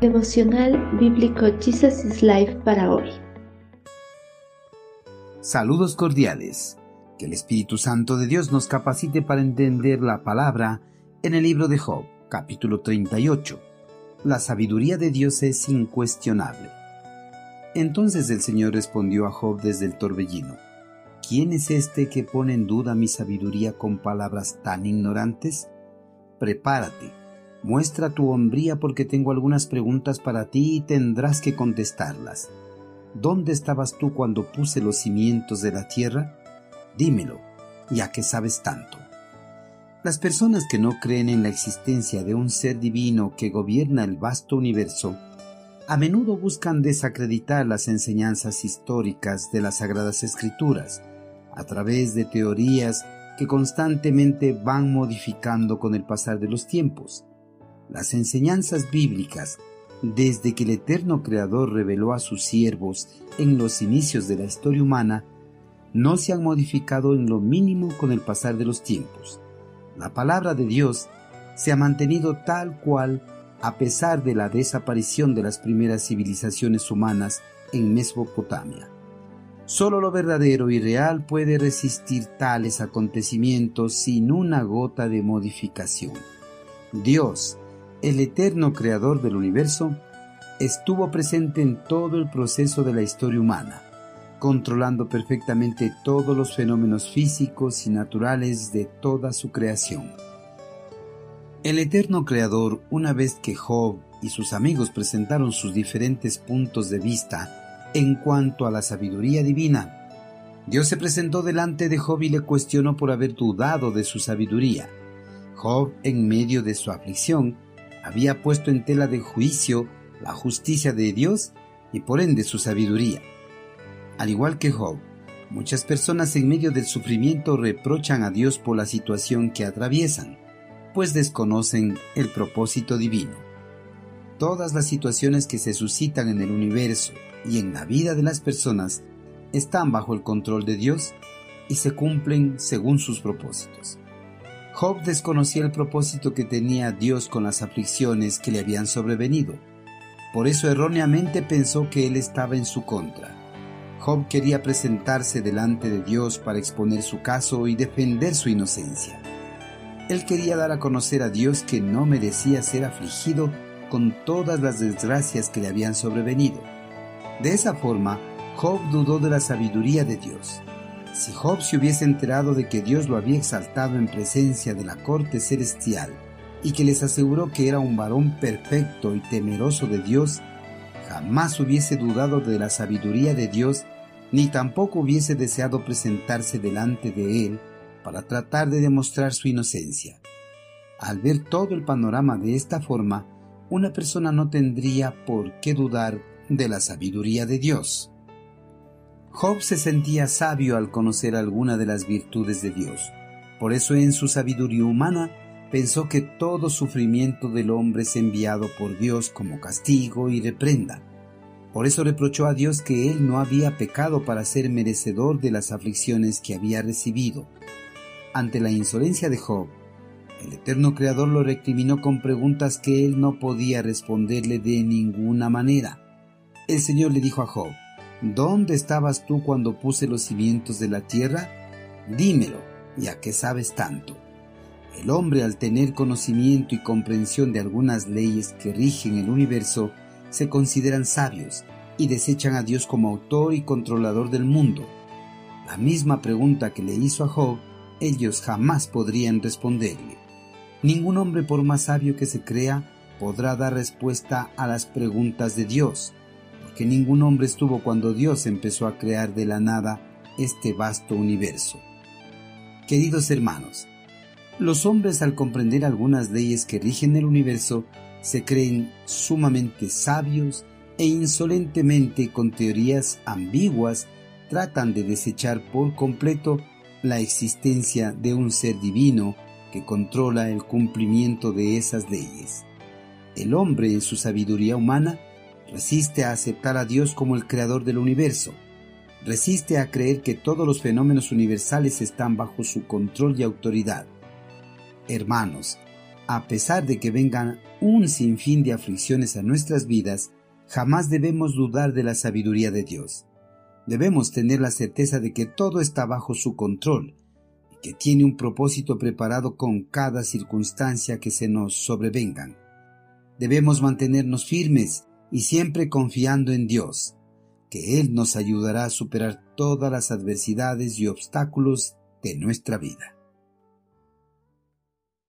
Devocional Bíblico Jesus is Life para hoy. Saludos cordiales. Que el Espíritu Santo de Dios nos capacite para entender la palabra en el libro de Job, capítulo 38. La sabiduría de Dios es incuestionable. Entonces el Señor respondió a Job desde el torbellino. ¿Quién es este que pone en duda mi sabiduría con palabras tan ignorantes? Prepárate Muestra tu hombría porque tengo algunas preguntas para ti y tendrás que contestarlas. ¿Dónde estabas tú cuando puse los cimientos de la tierra? Dímelo, ya que sabes tanto. Las personas que no creen en la existencia de un ser divino que gobierna el vasto universo, a menudo buscan desacreditar las enseñanzas históricas de las Sagradas Escrituras a través de teorías que constantemente van modificando con el pasar de los tiempos las enseñanzas bíblicas desde que el eterno Creador reveló a sus siervos en los inicios de la historia humana, no se han modificado en lo mínimo con el pasar de los tiempos. La palabra de Dios se ha mantenido tal cual a pesar de la desaparición de las primeras civilizaciones humanas en Mesopotamia. Solo lo verdadero y real puede resistir tales acontecimientos sin una gota de modificación. Dios, el eterno creador del universo, estuvo presente en todo el proceso de la historia humana, controlando perfectamente todos los fenómenos físicos y naturales de toda su creación. El eterno creador, una vez que Job y sus amigos presentaron sus diferentes puntos de vista en cuanto a la sabiduría divina, Dios se presentó delante de Job y le cuestionó por haber dudado de su sabiduría. Job, en medio de su aflicción, había puesto en tela de juicio la justicia de Dios y por ende su sabiduría. Al igual que Job, muchas personas en medio del sufrimiento reprochan a Dios por la situación que atraviesan, pues desconocen el propósito divino. Todas las situaciones que se suscitan en el universo y en la vida de las personas están bajo el control de Dios y se cumplen según sus propósitos. Job desconocía el propósito que tenía Dios con las aflicciones que le habían sobrevenido. Por eso erróneamente pensó que él estaba en su contra. Job quería presentarse delante de Dios para exponer su caso y defender su inocencia. Él quería dar a conocer a Dios que no merecía ser afligido con todas las desgracias que le habían sobrevenido. De esa forma, Job dudó de la sabiduría de Dios. Si Job se hubiese enterado de que Dios lo había exaltado en presencia de la corte celestial y que les aseguró que era un varón perfecto y temeroso de Dios, jamás hubiese dudado de la sabiduría de Dios ni tampoco hubiese deseado presentarse delante de él para tratar de demostrar su inocencia. Al ver todo el panorama de esta forma, una persona no tendría por qué dudar de la sabiduría de Dios. Job se sentía sabio al conocer alguna de las virtudes de Dios. Por eso en su sabiduría humana pensó que todo sufrimiento del hombre es enviado por Dios como castigo y reprenda. Por eso reprochó a Dios que él no había pecado para ser merecedor de las aflicciones que había recibido. Ante la insolencia de Job, el eterno Creador lo recriminó con preguntas que él no podía responderle de ninguna manera. El Señor le dijo a Job, ¿Dónde estabas tú cuando puse los cimientos de la tierra? Dímelo, ya que sabes tanto. El hombre al tener conocimiento y comprensión de algunas leyes que rigen el universo, se consideran sabios y desechan a Dios como autor y controlador del mundo. La misma pregunta que le hizo a Job, ellos jamás podrían responderle. Ningún hombre por más sabio que se crea podrá dar respuesta a las preguntas de Dios que ningún hombre estuvo cuando Dios empezó a crear de la nada este vasto universo. Queridos hermanos, los hombres al comprender algunas leyes que rigen el universo se creen sumamente sabios e insolentemente con teorías ambiguas tratan de desechar por completo la existencia de un ser divino que controla el cumplimiento de esas leyes. El hombre en su sabiduría humana Resiste a aceptar a Dios como el creador del universo. Resiste a creer que todos los fenómenos universales están bajo su control y autoridad. Hermanos, a pesar de que vengan un sinfín de aflicciones a nuestras vidas, jamás debemos dudar de la sabiduría de Dios. Debemos tener la certeza de que todo está bajo su control y que tiene un propósito preparado con cada circunstancia que se nos sobrevengan. Debemos mantenernos firmes y siempre confiando en Dios, que Él nos ayudará a superar todas las adversidades y obstáculos de nuestra vida.